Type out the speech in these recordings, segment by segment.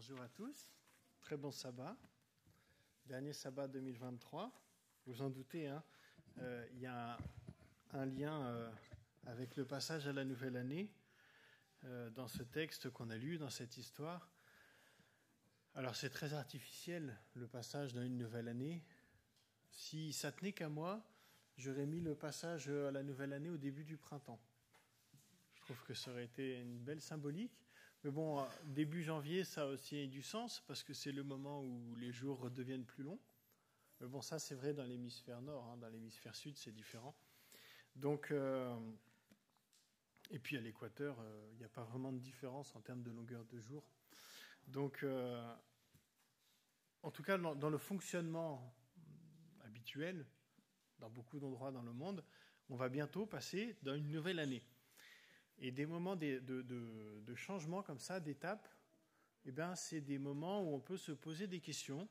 Bonjour à tous, très bon sabbat, dernier sabbat 2023. Vous en doutez, hein, euh, il y a un, lien euh, avec le passage à la nouvelle année euh, dans ce texte qu'on a lu, dans cette histoire. Alors c'est très artificiel le passage dans une nouvelle année. Si ça tenait qu'à moi, j'aurais mis le passage à la nouvelle année au début du printemps. Je trouve que ça aurait été une belle symbolique. Mais bon, début janvier, ça a aussi du sens parce que c'est le moment où les jours deviennent plus longs. Mais bon, ça c'est vrai dans l'hémisphère nord, hein. dans l'hémisphère sud c'est différent. Donc, euh, et puis à l'équateur, euh, il n'y a pas vraiment de différence en termes de longueur de jour. Donc, euh, en tout cas, dans, le fonctionnement habituel, dans beaucoup d'endroits dans le monde, on va bientôt passer dans une nouvelle année. Et des moments de, changement comme ça, d'étapes, eh ben, c'est des moments où on peut se poser des questions,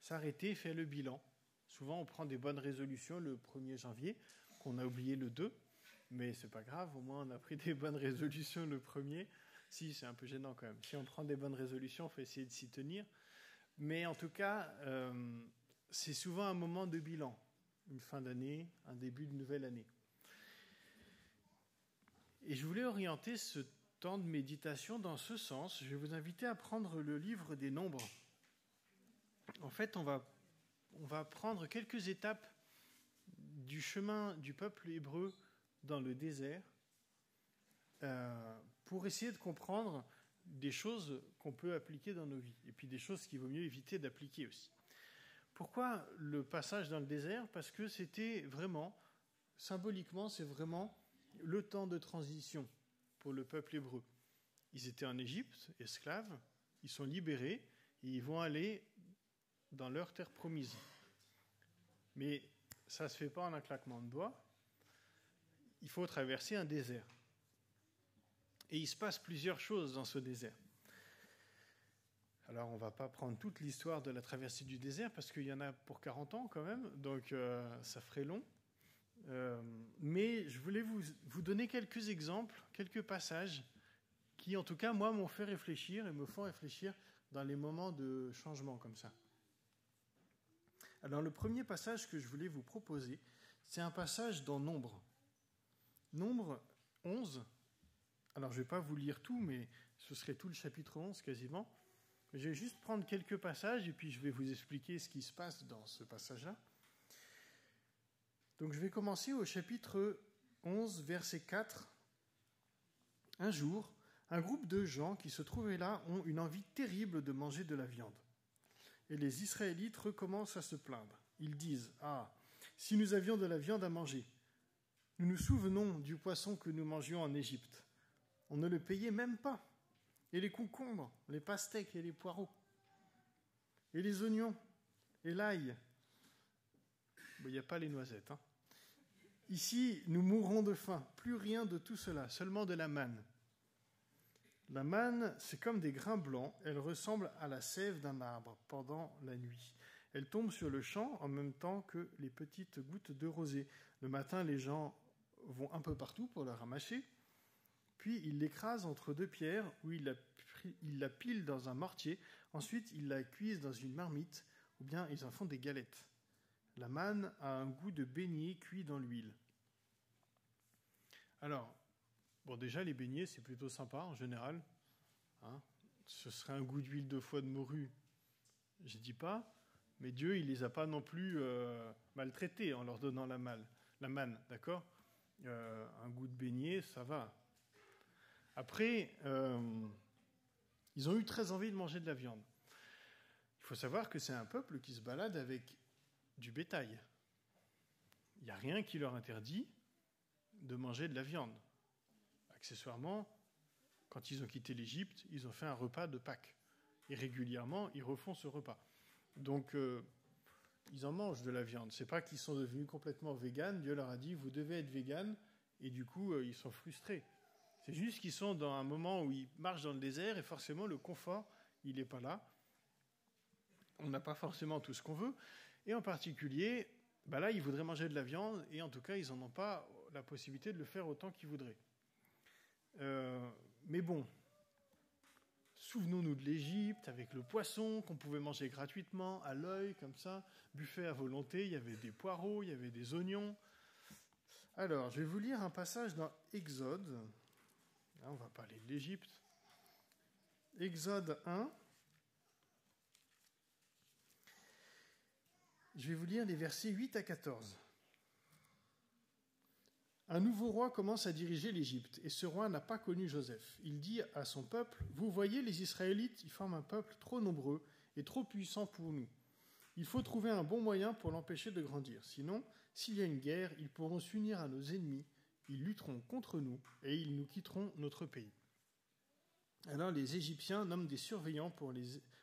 s'arrêter, faire le bilan. Souvent, on prend des bonnes résolutions le 1er janvier, qu'on a oublié le 2, mais c'est pas grave, au moins on a pris des bonnes résolutions le 1er. Si, c'est un peu gênant quand même. Si on prend des bonnes résolutions, il faut essayer de s'y tenir. Mais en tout cas, euh, c'est souvent un moment de bilan, une fin d'année, un début de nouvelle année. Et je voulais orienter ce temps de méditation dans ce sens. Je vais vous inviter à prendre le livre des nombres. En fait, on va, on va prendre quelques étapes du chemin du peuple hébreu dans le désert euh, pour essayer de comprendre des choses qu'on peut appliquer dans nos vies et puis des choses qu'il vaut mieux éviter d'appliquer aussi. Pourquoi le passage dans le désert? Parce que c'était vraiment, symboliquement, c'est vraiment le temps de transition pour le peuple hébreu. Ils étaient en Égypte, esclaves, ils sont libérés et ils vont aller dans leur terre promise. Mais ça ne se fait pas en un claquement de doigts. Il faut traverser un désert. Et il se passe plusieurs choses dans ce désert. Alors, on ne va pas prendre toute l'histoire de la traversée du désert parce qu'il y en a pour 40 ans quand même, donc euh, ça ferait long. Euh, mais je voulais vous, vous, donner quelques exemples, quelques passages qui, en tout cas, moi, m'ont fait réfléchir et me font réfléchir dans les moments de changement comme ça. Alors, le premier passage que je voulais vous proposer, c'est un passage dans Nombre. Nombre 11. Alors, je ne vais pas vous lire tout, mais ce serait tout le chapitre 11 quasiment. Je vais juste prendre quelques passages et puis je vais vous expliquer ce qui se passe dans ce passage-là. Donc je vais commencer au chapitre 11, verset 4. Un jour, un groupe de gens qui se trouvaient là ont une envie terrible de manger de la viande. Et les Israélites recommencent à se plaindre. Ils disent Ah, si nous avions de la viande à manger, nous nous souvenons du poisson que nous mangions en Égypte. On ne le payait même pas. Et les concombres, les pastèques et les poireaux, et les oignons, et l'ail, il n'y a pas les noisettes. Hein. Ici, nous mourrons de faim. Plus rien de tout cela, seulement de la manne. La manne, c'est comme des grains blancs. Elle ressemble à la sève d'un arbre pendant la nuit. Elle tombe sur le champ en même temps que les petites gouttes de rosée. Le matin, les gens vont un peu partout pour la ramasser. Puis ils l'écrasent entre deux pierres où ils la, ils pilent dans un mortier. Ensuite, ils la cuisent dans une marmite ou bien ils en font des galettes. La manne a un goût de beignet cuit dans l'huile. Alors, bon, déjà, les beignets, c'est plutôt sympa en général. Hein. Ce serait un goût d'huile de foie de morue, je ne dis pas, mais Dieu, il les a pas non plus euh, maltraités en leur donnant la, manne, d'accord? Euh, Un goût de beignet, ça va. Après, euh, ils ont eu très envie de manger de la viande. Il faut savoir que c'est un peuple qui se balade avec du bétail. Il n'y a rien qui leur interdit de manger de la viande. Accessoirement, quand ils ont quitté l'Égypte, ils ont fait un repas de Pâques. Et régulièrement, ils refont ce repas. Donc, euh, ils en mangent de la viande. C'est pas qu'ils sont devenus complètement véganes. Dieu leur a dit, vous devez être véganes. Et du coup, euh, ils sont frustrés. C'est juste qu'ils sont dans un moment où ils marchent dans le désert et forcément, le confort, il n'est pas là. On n'a pas forcément tout ce qu'on veut. Et en particulier, bah là, ils voudraient manger de la viande, et en tout cas, ils n'en ont pas la possibilité de le faire autant qu'ils voudraient. Euh, mais bon, souvenons-nous de l'Égypte avec le poisson qu'on pouvait manger gratuitement, à l'œil, comme ça, buffet à volonté, il y avait des poireaux, il y avait des oignons. Alors, je vais vous lire un passage dans Exode. Là, on va parler de l'Égypte. Exode 1. Je vais vous lire les versets 8 à 14. Un nouveau roi commence à diriger l'Égypte, et ce roi n'a pas connu Joseph. Il dit à son peuple, Vous voyez, les Israélites, ils forment un peuple trop nombreux et trop puissant pour nous. Il faut trouver un bon moyen pour l'empêcher de grandir. Sinon, s'il y a une guerre, ils pourront s'unir à nos ennemis, ils lutteront contre nous, et ils nous quitteront notre pays. Alors les Égyptiens nomment des surveillants pour,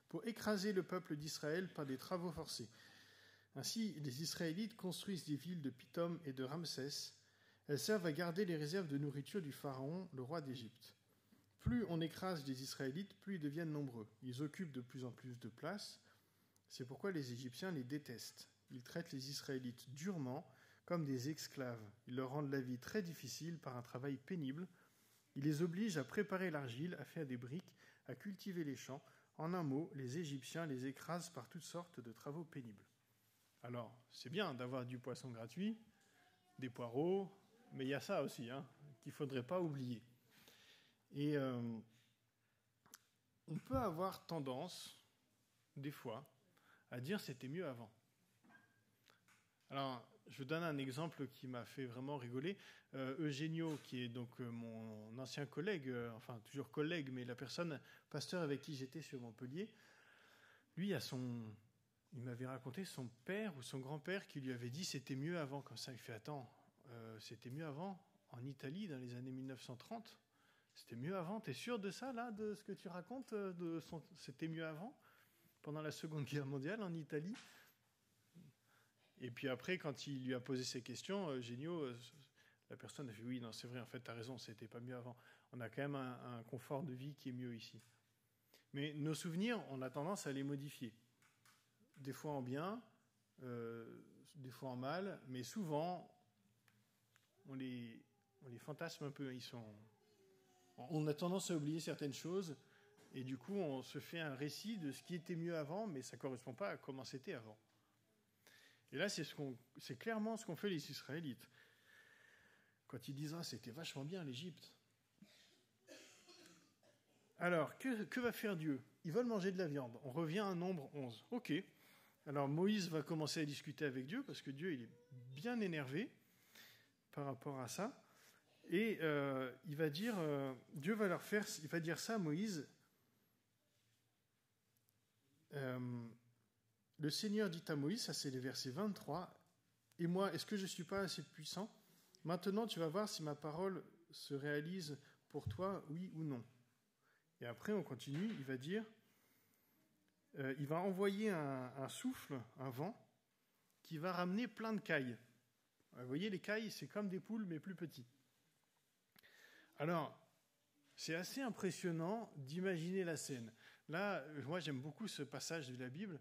pour écraser le peuple d'Israël par des travaux forcés. Ainsi, les Israélites construisent des villes de Pithom et de Ramsès, elles servent à garder les réserves de nourriture du Pharaon, le roi d'Égypte. Plus on écrase les Israélites, plus ils deviennent nombreux. Ils occupent de plus en plus de place. C'est pourquoi les Égyptiens les détestent. Ils traitent les Israélites durement, comme des esclaves. Ils leur rendent la vie très difficile par un travail pénible. Ils les obligent à préparer l'argile, à faire des briques, à cultiver les champs. En un mot, les Égyptiens les écrasent par toutes sortes de travaux pénibles. Alors, c'est bien d'avoir du poisson gratuit, des poireaux, mais il y a ça aussi hein, qu'il ne faudrait pas oublier. Et euh, on peut avoir tendance, des fois, à dire c'était mieux avant. Alors, je donne un exemple qui m'a fait vraiment rigoler. Euh, Eugenio, qui est donc euh, mon ancien collègue, enfin toujours collègue, mais la personne, pasteur avec qui j'étais sur Montpellier, lui, a son, il m'avait raconté son père ou son grand-père qui lui avait dit c'était mieux avant. Comme ça, il fait attends, euh, c'était mieux avant, en Italie, dans les années 1930. C'était mieux avant. T'es sûr de ça, là, de ce que tu racontes euh, de C'était mieux avant, pendant la Seconde Guerre mondiale, en Italie? Et puis après, quand il lui a posé ces questions, euh, Génio, la personne a fait oui, non, c'est vrai, en fait, t'as raison, c'était pas mieux avant. On a quand même un, confort de vie qui est mieux ici. Mais nos souvenirs, on a tendance à les modifier. Des fois en bien, des fois en mal, mais souvent, on les, fantasme un peu. Ils sont, on a tendance à oublier certaines choses, et du coup, on se fait un récit de ce qui était mieux avant, mais ça ne correspond pas à comment c'était avant. Et là, c'est, ce clairement ce qu'ont fait les Israélites. Quand ils disent ah, c'était vachement bien l'Égypte. Alors, que, que, va faire Dieu? Ils veulent manger de la viande. On revient à un nombre 11. Ok. Alors Moïse va commencer à discuter avec Dieu parce que Dieu il est bien énervé par rapport à ça. Et euh, il va dire, euh, Dieu va leur faire, il va dire ça à Moïse. Euh, le Seigneur dit à Moïse, ça c'est les versets 23, Et moi, est-ce que je ne suis pas assez puissant? Maintenant, tu vas voir si ma parole se réalise pour toi, oui ou non. Et après, on continue, il va dire, il va envoyer un, souffle, un vent, qui va ramener plein de cailles. Vous voyez, les cailles, c'est comme des poules, mais plus petits. Alors, c'est assez impressionnant d'imaginer la scène. Là, moi, j'aime beaucoup ce passage de la Bible,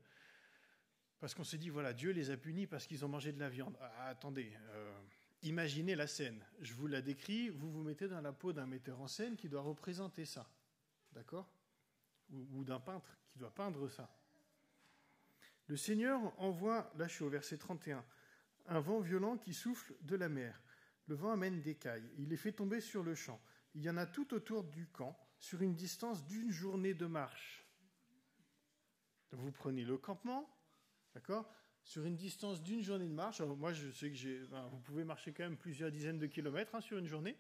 parce qu'on s'est dit, voilà, Dieu les a punis parce qu'ils ont mangé de la viande. Ah, attendez, euh, imaginez la scène. Je vous la décris, vous vous mettez dans la peau d'un metteur en scène qui doit représenter ça. D'accord? Ou, d'un peintre qui doit peindre ça. Le Seigneur envoie, là je suis au verset 31, un vent violent qui souffle de la mer. Le vent amène des cailles. Il les fait tomber sur le champ. Il y en a tout autour du camp, sur une distance d'une journée de marche. Vous prenez le campement, d'accord? Sur une distance d'une journée de marche. moi, je sais que vous pouvez marcher quand même plusieurs dizaines de kilomètres hein, sur une journée.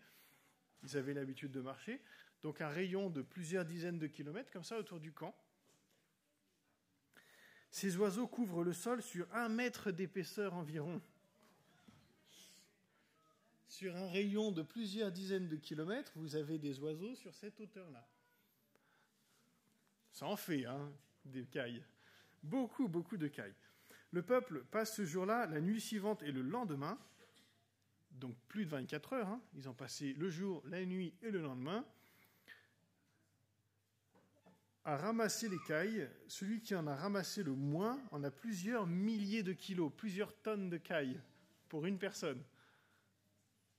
Ils avaient l'habitude de marcher. Donc un rayon de plusieurs dizaines de kilomètres, comme ça, autour du camp. Ces oiseaux couvrent le sol sur un mètre d'épaisseur environ sur un rayon de plusieurs dizaines de kilomètres, vous avez des oiseaux sur cette hauteur-là. Ça en fait, hein, des cailles. Beaucoup, beaucoup de cailles. Le peuple passe ce jour-là, la nuit suivante et le lendemain, donc plus de 24 heures, hein. ils ont passé le jour, la nuit et le lendemain, à ramasser les cailles. Celui qui en a ramassé le moins en a plusieurs milliers de kilos, plusieurs tonnes de cailles pour une personne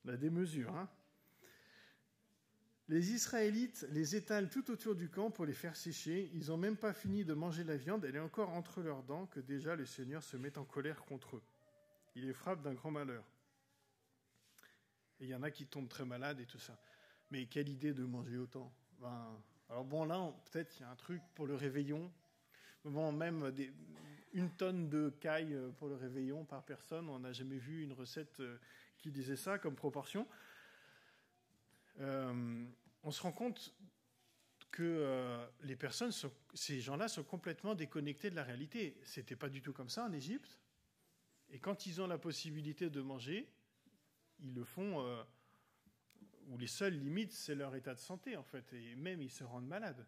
la démesure. Hein Les Israélites les étalent tout autour du camp pour les faire sécher. Ils n'ont même pas fini de manger la viande, elle est encore entre leurs dents que déjà le Seigneur se met en colère contre eux. Il les frappe d'un grand malheur. Et il y en a qui tombent très malades et tout ça. Mais quelle idée de manger autant? Ben, Alors bon, là, peut-être il y a un truc pour le réveillon. Bon, même une tonne de caille pour le réveillon par personne. On n'a jamais vu une recette euh, qui disait ça comme proportion. Euh, on se rend compte que euh, les personnes, ces gens-là, sont complètement déconnectés de la réalité. C'était pas du tout comme ça en Égypte. Et quand ils ont la possibilité de manger, ils le font. Euh, où les seules limites, c'est leur état de santé, en fait. Et même, ils se rendent malades.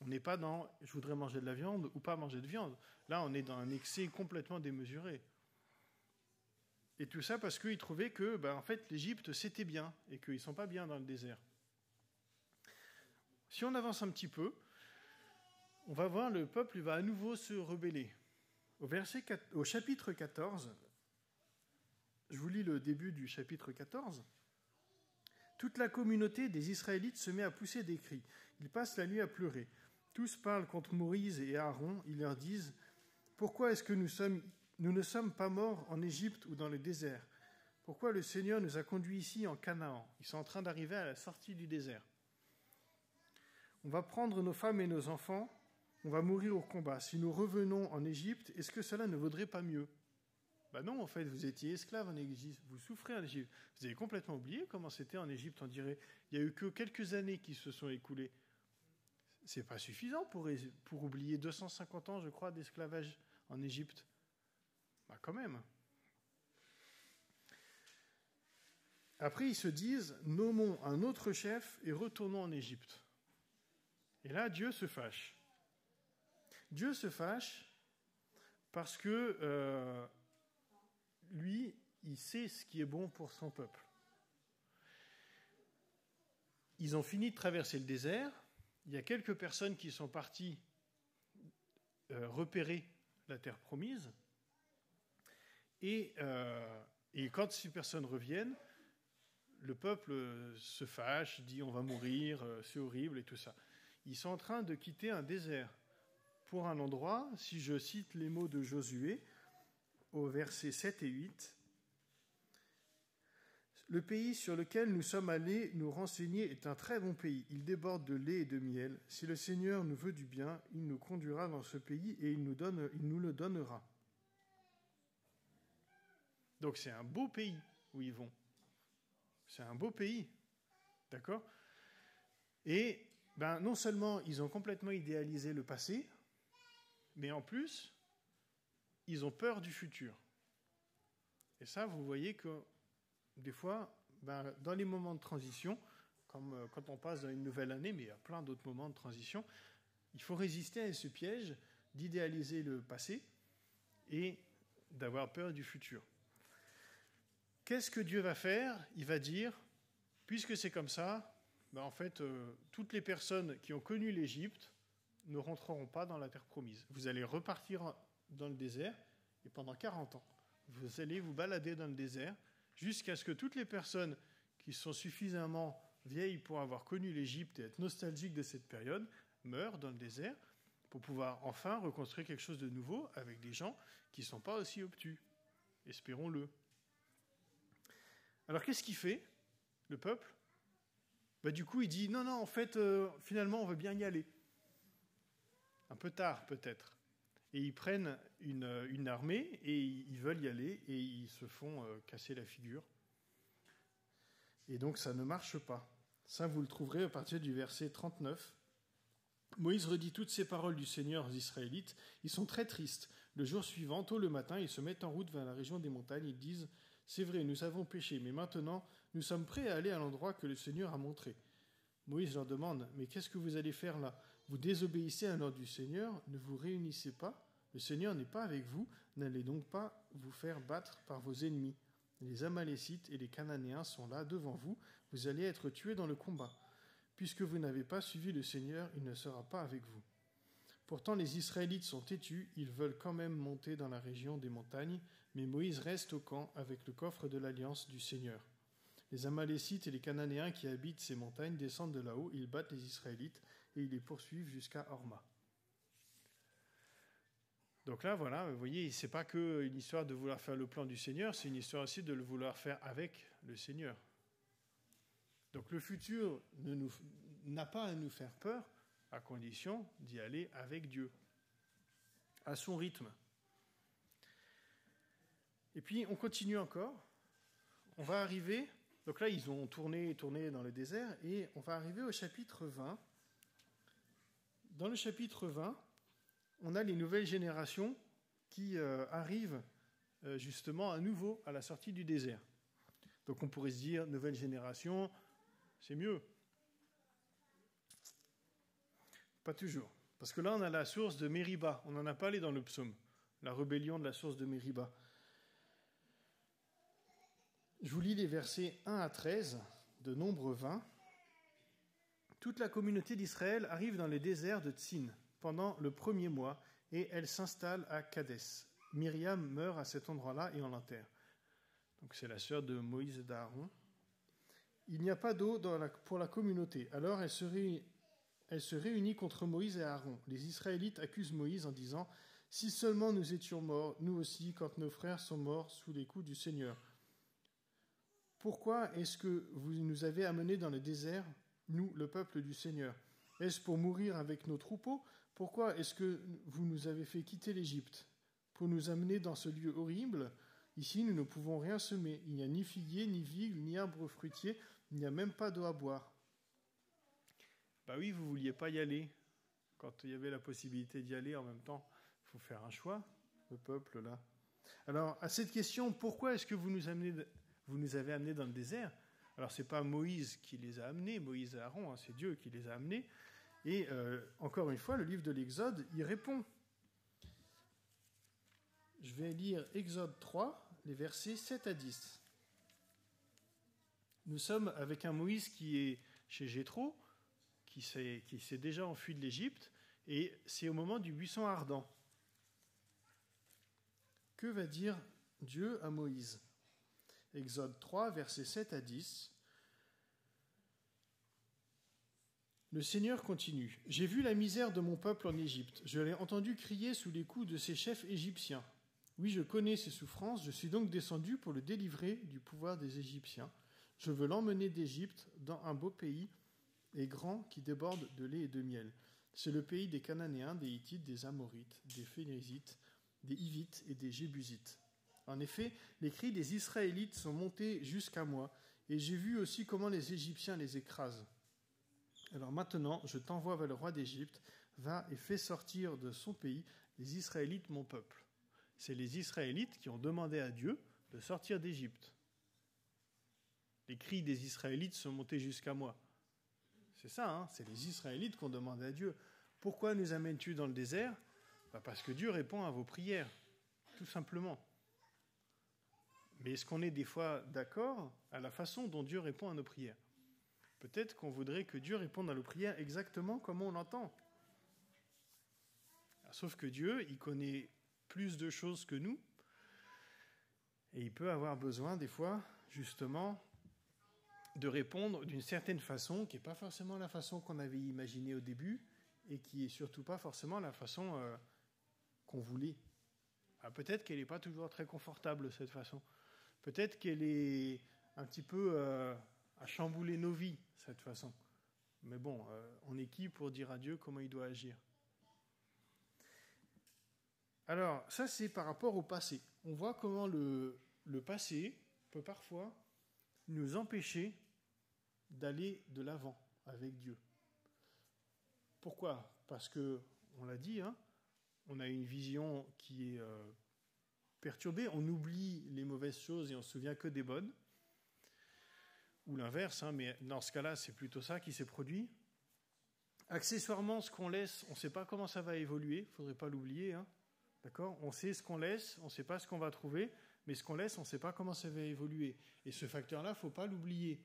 On n'est pas dans je voudrais manger de la viande ou pas manger de viande. Là, on est dans un excès complètement démesuré. Et tout ça parce qu'ils trouvaient que, ben, en fait, l'Égypte, c'était bien et qu'ils ne sont pas bien dans le désert. Si on avance un petit peu, on va voir le peuple va à nouveau se rebeller. Au, chapitre 14, je vous lis le début du chapitre 14. Toute la communauté des Israélites se met à pousser des cris. Ils passent la nuit à pleurer. Tous parlent contre Moïse et Aaron. Ils leur disent Pourquoi est-ce que nous ne sommes pas morts en Égypte ou dans le désert? Pourquoi le Seigneur nous a conduits ici en Canaan? Ils sont en train d'arriver à la sortie du désert. On va prendre nos femmes et nos enfants, on va mourir au combat. Si nous revenons en Égypte, est-ce que cela ne vaudrait pas mieux? Ben non, en fait, vous étiez esclaves en Égypte, vous souffrez en Égypte. Vous avez complètement oublié comment c'était en Égypte, on dirait. Il n'y a eu que quelques années qui se sont écoulées. C'est pas suffisant pour, pour oublier 250 ans, je crois, d'esclavage en Égypte. Bah, quand même. Après, ils se disent, nommons un autre chef et retournons en Égypte. Et là, Dieu se fâche. Dieu se fâche parce que euh, lui, il sait ce qui est bon pour son peuple. Ils ont fini de traverser le désert. Il y a quelques personnes qui sont parties euh, repérer la terre promise. Euh, et, quand ces personnes reviennent, le peuple se fâche, dit on va mourir, euh, c'est horrible et tout ça. Ils sont en train de quitter un désert pour un endroit, si je cite les mots de Josué au verset 7 et 8, le pays sur lequel nous sommes allés nous renseigner est un très bon pays. Il déborde de lait et de miel. Si le Seigneur nous veut du bien, il nous conduira dans ce pays et il nous, le donnera. Donc c'est un beau pays où ils vont. C'est un beau pays. D'accord? Et ben, non seulement ils ont complètement idéalisé le passé, mais en plus, ils ont peur du futur. Et ça, vous voyez que des fois, ben, dans les moments de transition, comme euh, quand on passe dans une nouvelle année, mais il y a plein d'autres moments de transition, il faut résister à ce piège d'idéaliser le passé et d'avoir peur du futur. Qu'est-ce que Dieu va faire? Il va dire, puisque c'est comme ça, ben en fait, euh, toutes les personnes qui ont connu l'Égypte ne rentreront pas dans la terre promise. Vous allez repartir dans le désert et pendant 40 ans, vous allez vous balader dans le désert jusqu'à ce que toutes les personnes qui sont suffisamment vieilles pour avoir connu l'Égypte et être nostalgiques de cette période meurent dans le désert pour pouvoir enfin reconstruire quelque chose de nouveau avec des gens qui ne sont pas aussi obtus. Espérons-le. Alors qu'est-ce qu'il fait, le peuple? Bah, Du coup, il dit, non, non, en fait, euh, finalement, on veut bien y aller. Un peu tard, peut-être. Et ils prennent une, armée et ils veulent y aller et ils se font euh, casser la figure. Et donc ça ne marche pas. Ça, vous le trouverez à partir du verset 39. Moïse redit toutes ces paroles du Seigneur aux Israélites. Ils sont très tristes. Le jour suivant, tôt le matin, ils se mettent en route vers la région des montagnes. Ils disent c'est vrai, nous avons péché, mais maintenant nous sommes prêts à aller à l'endroit que le Seigneur a montré. Moïse leur demande, mais qu'est-ce que vous allez faire là? Vous désobéissez à l'ordre du Seigneur, ne vous réunissez pas Le Seigneur n'est pas avec vous, n'allez donc pas vous faire battre par vos ennemis. Les Amalécites et les Cananéens sont là devant vous, vous allez être tués dans le combat. Puisque vous n'avez pas suivi le Seigneur, il ne sera pas avec vous. Pourtant les Israélites sont têtus, ils veulent quand même monter dans la région des montagnes, mais Moïse reste au camp avec le coffre de l'alliance du Seigneur. Les Amalécites et les Cananéens qui habitent ces montagnes descendent de là-haut, ils battent les Israélites et ils les poursuivent jusqu'à Horma. Donc là, voilà, vous voyez, c'est pas que une histoire de vouloir faire le plan du Seigneur, c'est une histoire aussi de le vouloir faire avec le Seigneur. Donc le futur n'a pas à nous faire peur, à condition d'y aller avec Dieu, à son rythme. Et puis on continue encore. On va arriver. Donc là, ils ont tourné tourné dans le désert, et on va arriver au chapitre 20. Dans le chapitre 20, on a les nouvelles générations qui euh, arrivent euh, justement à nouveau à la sortie du désert. Donc on pourrait se dire, nouvelle génération, c'est mieux. Pas toujours. Parce que là, on a la source de Mériba. On n'en a parlé dans le psaume. La rébellion de la source de Mériba. Je vous lis les versets 1 à 13 de Nombre 20. Toute la communauté d'Israël arrive dans les déserts de Tsin pendant le premier mois et elle s'installe à Kadès. Myriam meurt à cet endroit-là et on l'enterre. Donc c'est la sœur de Moïse et d'Aaron. Il n'y a pas d'eau pour la communauté. Alors elle se, réunit, elle se réunit contre Moïse et Aaron. Les Israélites accusent Moïse en disant Si seulement nous étions morts, nous aussi, quand nos frères sont morts sous les coups du Seigneur. Pourquoi est-ce que vous nous avez amenés dans le désert, nous, le peuple du Seigneur Est-ce pour mourir avec nos troupeaux? Pourquoi est-ce que vous nous avez fait quitter l'Égypte? Pour nous amener dans ce lieu horrible? Ici, nous ne pouvons rien semer. Il n'y a ni figuier, ni vigne, ni arbre fruitier. Il n'y a même pas d'eau à boire. Bah oui, vous vouliez pas y aller. Quand il y avait la possibilité d'y aller en même temps, il faut faire un choix, le peuple là. Alors, à cette question, pourquoi est-ce que vous nous, amenez, vous nous avez amenés dans le désert? Alors, ce n'est pas Moïse qui les a amenés, Moïse et Aaron, hein, c'est Dieu qui les a amenés. Et euh, encore une fois, le livre de l'Exode y répond. Je vais lire Exode 3, les versets 7 à 10. Nous sommes avec un Moïse qui est chez Jéthro, qui s'est déjà enfui de l'Égypte, et c'est au moment du buisson ardent. Que va dire Dieu à Moïse? Exode 3, versets 7 à 10. Le Seigneur continue. J'ai vu la misère de mon peuple en Égypte. Je l'ai entendu crier sous les coups de ses chefs égyptiens. Oui, je connais ses souffrances. Je suis donc descendu pour le délivrer du pouvoir des Égyptiens. Je veux l'emmener d'Égypte dans un beau pays et grand qui déborde de lait et de miel. C'est le pays des Cananéens, des Hittites, des Amorites, des Phénésites, des Hivites et des Jébusites. En effet, les cris des Israélites sont montés jusqu'à moi, et j'ai vu aussi comment les Égyptiens les écrasent. Alors maintenant, je t'envoie vers le roi d'Égypte, va et fais sortir de son pays les Israélites, mon peuple. C'est les Israélites qui ont demandé à Dieu de sortir d'Égypte. Les cris des Israélites sont montés jusqu'à moi. C'est ça, hein c'est les Israélites qui ont demandé à Dieu. Pourquoi nous amènes-tu dans le désert? Bah, Parce que Dieu répond à vos prières, tout simplement. Mais est-ce qu'on est des fois d'accord à la façon dont Dieu répond à nos prières? Peut-être qu'on voudrait que Dieu réponde à nos prières exactement comme on l'entend. Sauf que Dieu, il connaît plus de choses que nous, et il peut avoir besoin des fois, justement, de répondre d'une certaine façon, qui n'est pas forcément la façon qu'on avait imaginée au début, et qui est surtout pas forcément la façon euh, qu'on voulait. Ah, peut-être qu'elle n'est pas toujours très confortable, cette façon. Peut-être qu'elle est un petit peu euh, à chambouler nos vies cette façon. Mais bon, euh, on est qui pour dire à Dieu comment il doit agir? Alors, ça c'est par rapport au passé. On voit comment le, le passé peut parfois nous empêcher d'aller de l'avant avec Dieu. Pourquoi? Parce que, on l'a dit, hein, on a une vision qui est euh, perturbée, on oublie les mauvaises choses et on se souvient que des bonnes ou l'inverse, hein, mais dans ce cas-là, c'est plutôt ça qui s'est produit. Accessoirement, ce qu'on laisse, on ne sait pas comment ça va évoluer, il ne faudrait pas l'oublier. Hein. D'accord? On sait ce qu'on laisse, on ne sait pas ce qu'on va trouver, mais ce qu'on laisse, on ne sait pas comment ça va évoluer. Et ce facteur-là, il ne faut pas l'oublier,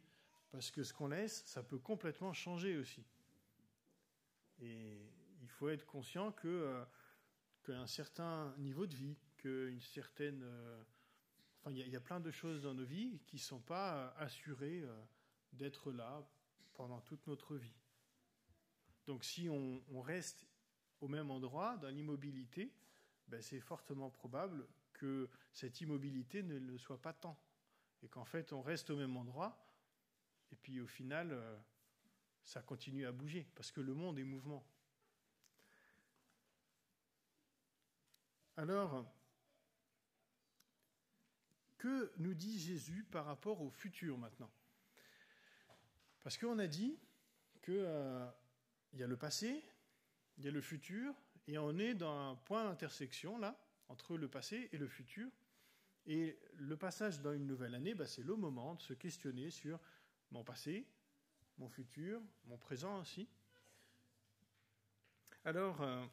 parce que ce qu'on laisse, ça peut complètement changer aussi. Et il faut être conscient que euh, qu'un certain niveau de vie, qu'une certaine euh, enfin, il y, a plein de choses dans nos vies qui ne sont pas assurées d'être là pendant toute notre vie. Donc si on, reste au même endroit, dans l'immobilité, ben c'est fortement probable que cette immobilité ne le soit pas tant. Et qu'en fait, on reste au même endroit, et puis au final, euh, ça continue à bouger, parce que le monde est mouvement. Alors, que nous dit Jésus par rapport au futur maintenant? Parce qu'on a dit qu'il euh, y a le passé, il y a le futur, et on est dans un point d'intersection là, entre le passé et le futur. Et le passage dans une nouvelle année, bah, c'est le moment de se questionner sur mon passé, mon futur, mon présent aussi. Alors, euh,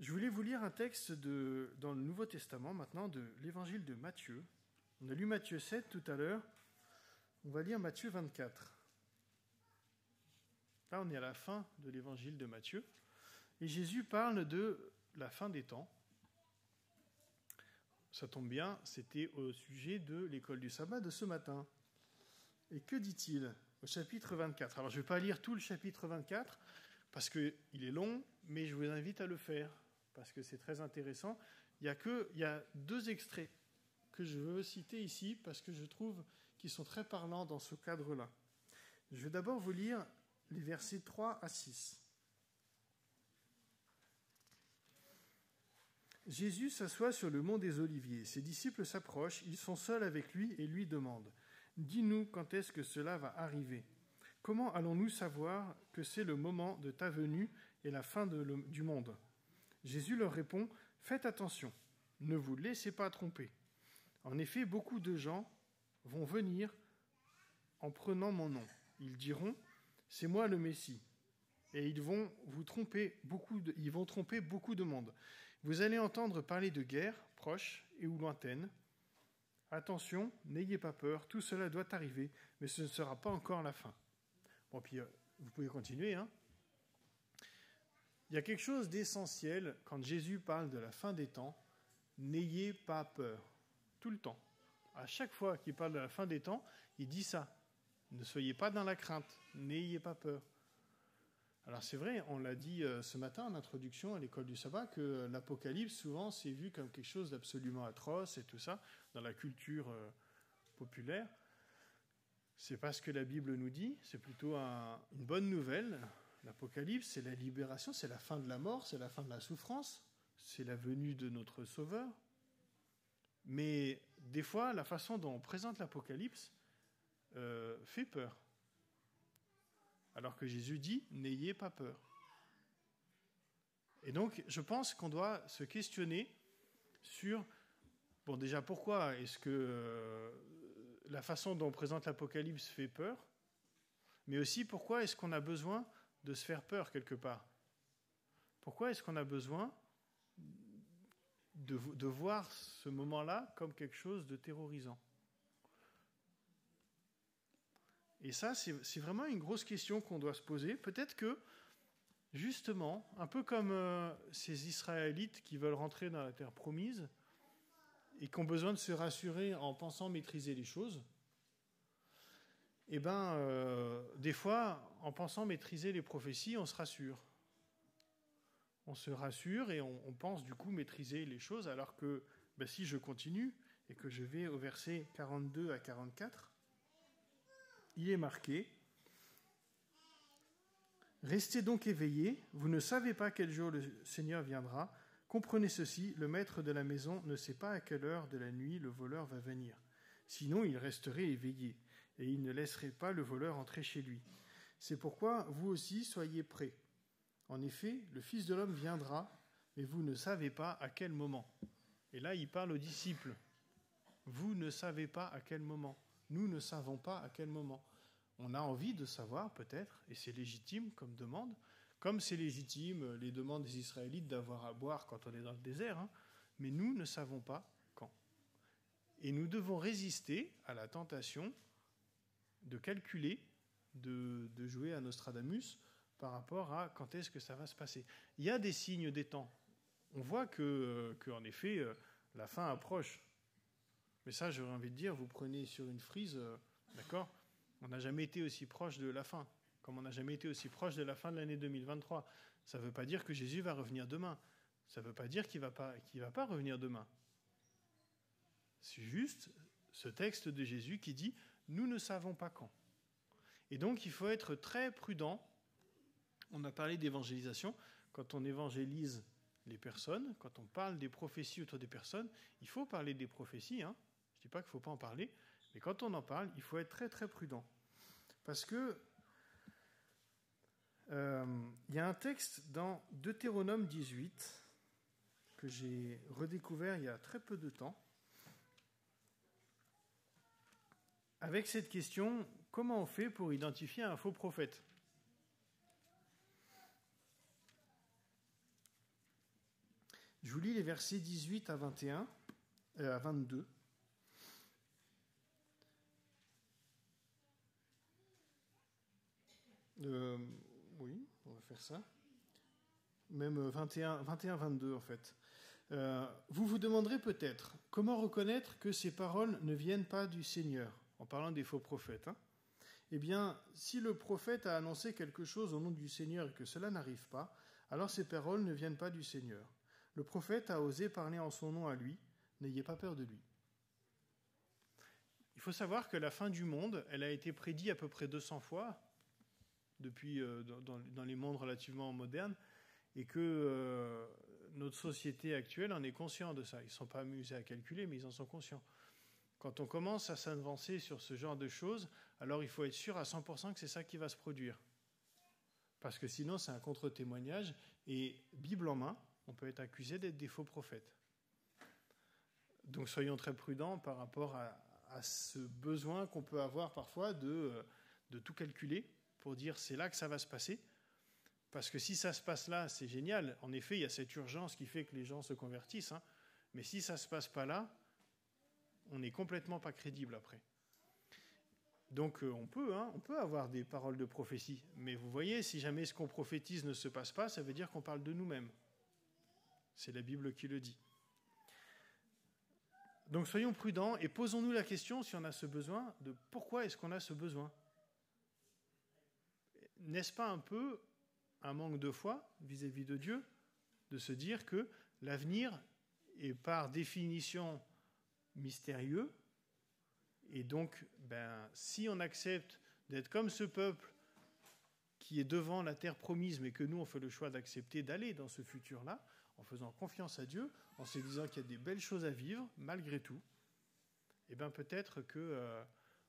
je voulais vous lire un texte dans le Nouveau Testament maintenant de l'évangile de Matthieu. On a lu Matthieu 7 tout à l'heure. On va lire Matthieu 24. Là, on est à la fin de l'évangile de Matthieu. Et Jésus parle de la fin des temps ça tombe bien, c'était au sujet de l'école du sabbat de ce matin. Et que dit-il au chapitre 24 Alors je ne vais pas lire tout le chapitre 24 parce qu'il est long, mais je vous invite à le faire parce que c'est très intéressant. Il y, a que, il y a deux extraits que je veux citer ici parce que je trouve qu'ils sont très parlants dans ce cadre-là. Je vais d'abord vous lire les versets 3 à 6. Jésus s'assoit sur le mont des Oliviers. Ses disciples s'approchent, ils sont seuls avec lui et lui demandent Dis-nous quand est-ce que cela va arriver? Comment allons-nous savoir que c'est le moment de ta venue et la fin du monde? Jésus leur répond Faites attention, ne vous laissez pas tromper. En effet, beaucoup de gens vont venir en prenant mon nom. Ils diront C'est moi le Messie. Et ils vont vous tromper beaucoup ils vont tromper beaucoup de monde. Vous allez entendre parler de guerre, proche et ou lointaine. Attention, n'ayez pas peur, tout cela doit arriver, mais ce ne sera pas encore la fin. Bon, puis euh, vous pouvez continuer. Hein. Il y a quelque chose d'essentiel quand Jésus parle de la fin des temps. N'ayez pas peur, tout le temps. À chaque fois qu'il parle de la fin des temps, il dit ça. Ne soyez pas dans la crainte, n'ayez pas peur. Alors c'est vrai, on l'a dit euh, ce matin en introduction à l'école du sabbat, que l'Apocalypse, souvent, c'est vu comme quelque chose d'absolument atroce et tout ça, dans la culture euh, populaire. C'est pas ce que la Bible nous dit, c'est plutôt une bonne nouvelle. L'Apocalypse, c'est la libération, c'est la fin de la mort, c'est la fin de la souffrance, c'est la venue de notre Sauveur. Mais des fois, la façon dont on présente l'Apocalypse euh, fait peur. Alors que Jésus dit, n'ayez pas peur. Et donc, je pense qu'on doit se questionner sur, bon déjà, pourquoi est-ce que euh, la façon dont on présente l'Apocalypse fait peur, mais aussi pourquoi est-ce qu'on a besoin de se faire peur quelque part Pourquoi est-ce qu'on a besoin de, voir ce moment-là comme quelque chose de terrorisant? Et ça, c'est vraiment une grosse question qu'on doit se poser. Peut-être que, justement, un peu comme euh, ces Israélites qui veulent rentrer dans la terre promise et qui ont besoin de se rassurer en pensant maîtriser les choses, eh bien, euh, des fois, en pensant maîtriser les prophéties, on se rassure. On se rassure et on, pense du coup maîtriser les choses, alors que ben, si je continue et que je vais au verset 42 à 44, il est marqué Restez donc éveillés, vous ne savez pas quel jour le Seigneur viendra. Comprenez ceci, le maître de la maison ne sait pas à quelle heure de la nuit le voleur va venir. Sinon, il resterait éveillé, et il ne laisserait pas le voleur entrer chez lui. C'est pourquoi vous aussi soyez prêts. En effet, le Fils de l'homme viendra, mais vous ne savez pas à quel moment. Et là, il parle aux disciples. Vous ne savez pas à quel moment. Nous ne savons pas à quel moment. On a envie de savoir peut-être, et c'est légitime comme demande, comme c'est légitime les demandes des Israélites d'avoir à boire quand on est dans le désert, hein. mais nous ne savons pas quand. Et nous devons résister à la tentation de calculer, de, jouer à Nostradamus par rapport à quand est-ce que ça va se passer. Il y a des signes des temps. On voit que, en effet, euh, la fin approche. Mais ça, j'aurais envie de dire, vous prenez sur une frise, euh, d'accord On n'a jamais été aussi proche de la fin, comme on n'a jamais été aussi proche de la fin de l'année 2023. Ça ne veut pas dire que Jésus va revenir demain. Ça ne veut pas dire qu'il ne va pas revenir demain. C'est juste ce texte de Jésus qui dit, nous ne savons pas quand. Et donc, il faut être très prudent. On a parlé d'évangélisation. Quand on évangélise les personnes, quand on parle des prophéties autour des personnes, il faut parler des prophéties. Hein. Je ne dis pas qu'il ne faut pas en parler, mais quand on en parle, il faut être très très prudent. Parce que euh, il y a un texte dans Deutéronome 18 que j'ai redécouvert il y a très peu de temps, avec cette question, comment on fait pour identifier un faux prophète? Je vous lis les versets 18 à 21, euh, à 22. Euh, oui, on va faire ça. Même 21, 21 22 en fait. Euh, vous vous demanderez peut-être comment reconnaître que ces paroles ne viennent pas du Seigneur, en parlant des faux prophètes. Hein eh bien, si le prophète a annoncé quelque chose au nom du Seigneur et que cela n'arrive pas, alors ces paroles ne viennent pas du Seigneur. Le prophète a osé parler en son nom à lui, n'ayez pas peur de lui. Il faut savoir que la fin du monde, elle a été prédite à peu près 200 fois depuis euh, dans, les mondes relativement modernes, et que euh, notre société actuelle en est consciente de ça. Ils ne sont pas amusés à calculer, mais ils en sont conscients. Quand on commence à s'avancer sur ce genre de choses, alors il faut être sûr à 100% que c'est ça qui va se produire. Parce que sinon, c'est un contre-témoignage, et Bible en main, on peut être accusé d'être des faux prophètes. Donc soyons très prudents par rapport à, ce besoin qu'on peut avoir parfois de, de tout calculer pour dire c'est là que ça va se passer. Parce que si ça se passe là, c'est génial. En effet, il y a cette urgence qui fait que les gens se convertissent. Hein. Mais si ça ne se passe pas là, on n'est complètement pas crédible après. Donc euh, hein, on peut avoir des paroles de prophétie. Mais vous voyez, si jamais ce qu'on prophétise ne se passe pas, ça veut dire qu'on parle de nous-mêmes. C'est la Bible qui le dit. Donc soyons prudents et posons-nous la question, si on a ce besoin, de pourquoi est-ce qu'on a ce besoin? N'est-ce pas un peu un manque de foi vis-à-vis de Dieu de se dire que l'avenir est par définition mystérieux et donc ben, si on accepte d'être comme ce peuple qui est devant la terre promise mais que nous on fait le choix d'accepter d'aller dans ce futur-là, en faisant confiance à Dieu, en se disant qu'il y a des belles choses à vivre malgré tout, et eh bien peut-être que euh,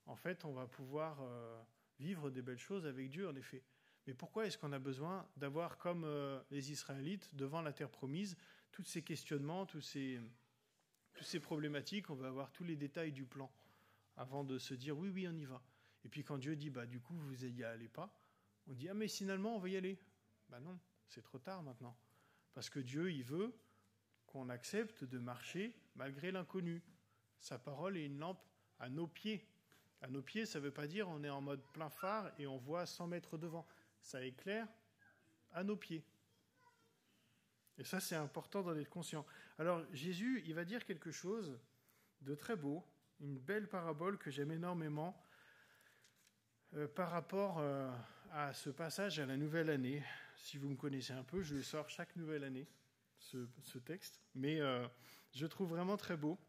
en fait on va pouvoir euh, vivre des belles choses avec Dieu en effet. Mais pourquoi est-ce qu'on a besoin d'avoir comme euh, les Israélites devant la terre promise tous ces questionnements, tous ces, toutes ces problématiques, on va avoir tous les détails du plan avant de se dire oui oui on y va. Et puis quand Dieu dit bah du coup vous n'y allez pas, on dit ah mais finalement on va y aller. Bah non, c'est trop tard maintenant. Parce que Dieu, il veut qu'on accepte de marcher malgré l'inconnu. Sa parole est une lampe à nos pieds. À nos pieds, ça ne veut pas dire on est en mode plein phare et on voit 100 mètres devant. Ça éclaire à nos pieds. Et ça, c'est important d'en être conscient. Alors, Jésus, il va dire quelque chose de très beau, une belle parabole que j'aime énormément euh, par rapport euh, à ce passage à la nouvelle année si vous me connaissez un peu, je le sors chaque nouvelle année, ce, texte. Mais euh, je trouve vraiment très beau.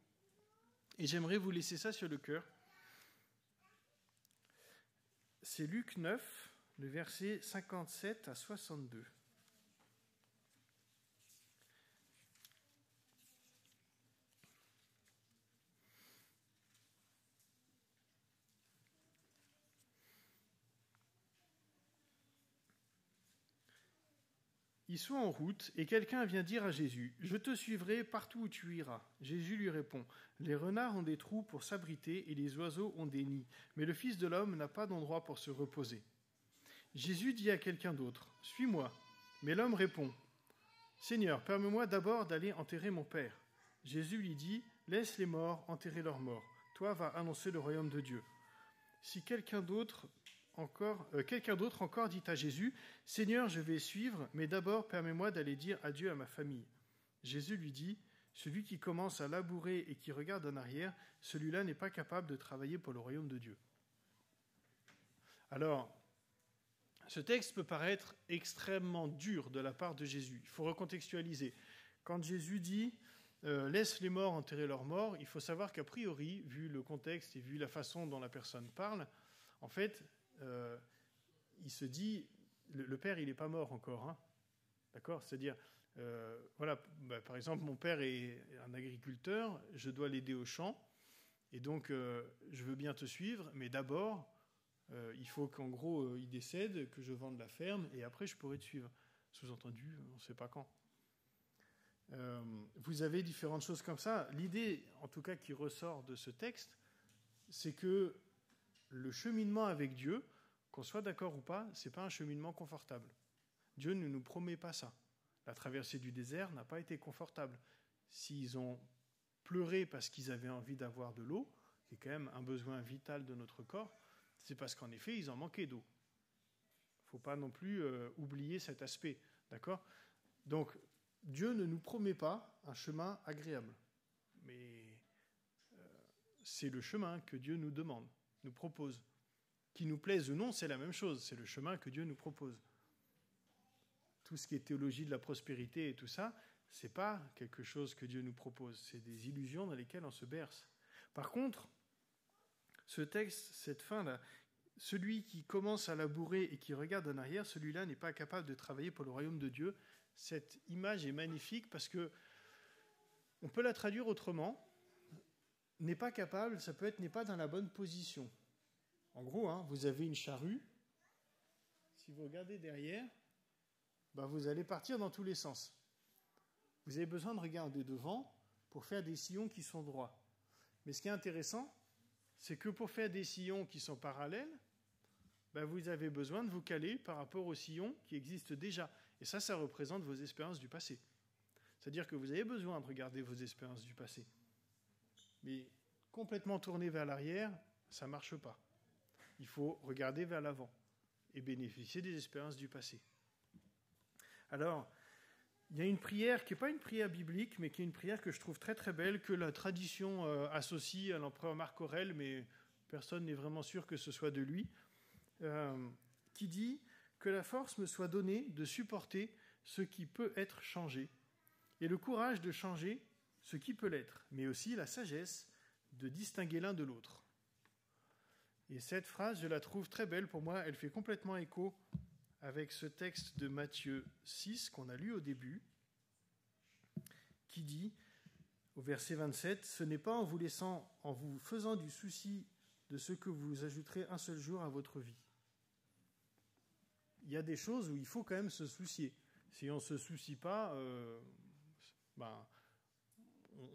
Et j'aimerais vous laisser ça sur le cœur. C'est Luc 9, le verset 57 à 62. Ils en route et quelqu'un vient dire à Jésus Je te suivrai partout où tu iras. Jésus lui répond Les renards ont des trous pour s'abriter et les oiseaux ont des nids, mais le Fils de l'homme n'a pas d'endroit pour se reposer. Jésus dit à quelqu'un d'autre Suis-moi. Mais l'homme répond Seigneur, permets-moi d'abord d'aller enterrer mon Père. Jésus lui dit Laisse les morts enterrer leurs morts. Toi, va annoncer le royaume de Dieu. Si quelqu'un d'autre encore, euh, quelqu'un d'autre encore dit à Jésus, Seigneur, je vais suivre, mais d'abord permets-moi d'aller dire adieu à ma famille. Jésus lui dit, Celui qui commence à labourer et qui regarde en arrière, celui-là n'est pas capable de travailler pour le royaume de Dieu. Alors, ce texte peut paraître extrêmement dur de la part de Jésus. Il faut recontextualiser. Quand Jésus dit euh, laisse les morts enterrer leurs morts, il faut savoir qu'a priori, vu le contexte et vu la façon dont la personne parle, en fait, euh, il se dit le, père, il n'est pas mort encore. Hein. D'accord? C'est-à-dire, euh, voilà, bah, par exemple, mon père est un agriculteur, je dois l'aider au champ, et donc je veux bien te suivre, mais d'abord, il faut qu'en gros, il décède, que je vende la ferme, et après, je pourrai te suivre. Sous-entendu, on ne sait pas quand. Euh, vous avez différentes choses comme ça. L'idée, en tout cas, qui ressort de ce texte, c'est que le cheminement avec Dieu, qu'on soit d'accord ou pas, c'est pas un cheminement confortable. Dieu ne nous promet pas ça. La traversée du désert n'a pas été confortable. S'ils ont pleuré parce qu'ils avaient envie d'avoir de l'eau, qui est quand même un besoin vital de notre corps, c'est parce qu'en effet, ils en manquaient d'eau. Il ne faut pas non plus euh, oublier cet aspect. D'accord? Donc, Dieu ne nous promet pas un chemin agréable, mais euh, c'est le chemin que Dieu nous demande, nous propose. Qu'il nous plaise ou non, c'est la même chose, c'est le chemin que Dieu nous propose. Tout ce qui est théologie de la prospérité et tout ça, c'est pas quelque chose que Dieu nous propose, c'est des illusions dans lesquelles on se berce. Par contre, ce texte, cette fin-là, celui qui commence à labourer et qui regarde en arrière, celui-là n'est pas capable de travailler pour le royaume de Dieu, cette image est magnifique parce que on peut la traduire autrement. N'est pas capable, ça peut être n'est pas dans la bonne position. En gros, hein, vous avez une charrue. Si vous regardez derrière, bah, vous allez partir dans tous les sens. Vous avez besoin de regarder devant pour faire des sillons qui sont droits. Mais ce qui est intéressant, c'est que pour faire des sillons qui sont parallèles, bah, vous avez besoin de vous caler par rapport aux sillons qui existent déjà. Et ça, ça représente vos expériences du passé. C'est-à-dire que vous avez besoin de regarder vos expériences du passé. Mais complètement tourner vers l'arrière, ça ne marche pas. Il faut regarder vers l'avant et bénéficier des expériences du passé. Alors, il y a une prière qui n'est pas une prière biblique, mais qui est une prière que je trouve très très belle, que la tradition euh, associe à l'empereur Marc Aurèle, mais personne n'est vraiment sûr que ce soit de lui, euh, qui dit que la force me soit donnée de supporter ce qui peut être changé, et le courage de changer ce qui peut l'être, mais aussi la sagesse de distinguer l'un de l'autre. Et cette phrase, je la trouve très belle pour moi, elle fait complètement écho avec ce texte de Matthieu 6 qu'on a lu au début, qui dit, au verset 27, Ce n'est pas en vous laissant, en vous faisant du souci de ce que vous ajouterez un seul jour à votre vie il y a des choses où il faut quand même se soucier. Si on ne se soucie pas, euh, ben,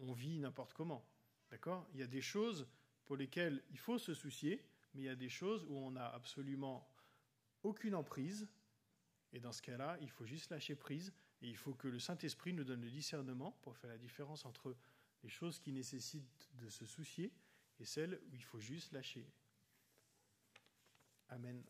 on, vit n'importe comment. D'accord? Il y a des choses pour lesquelles il faut se soucier, mais il y a des choses où on n'a absolument aucune emprise. Et dans ce cas-là, il faut juste lâcher prise. Et il faut que le Saint-Esprit nous donne le discernement pour faire la différence entre les choses qui nécessitent de se soucier et celles où il faut juste lâcher. Amen.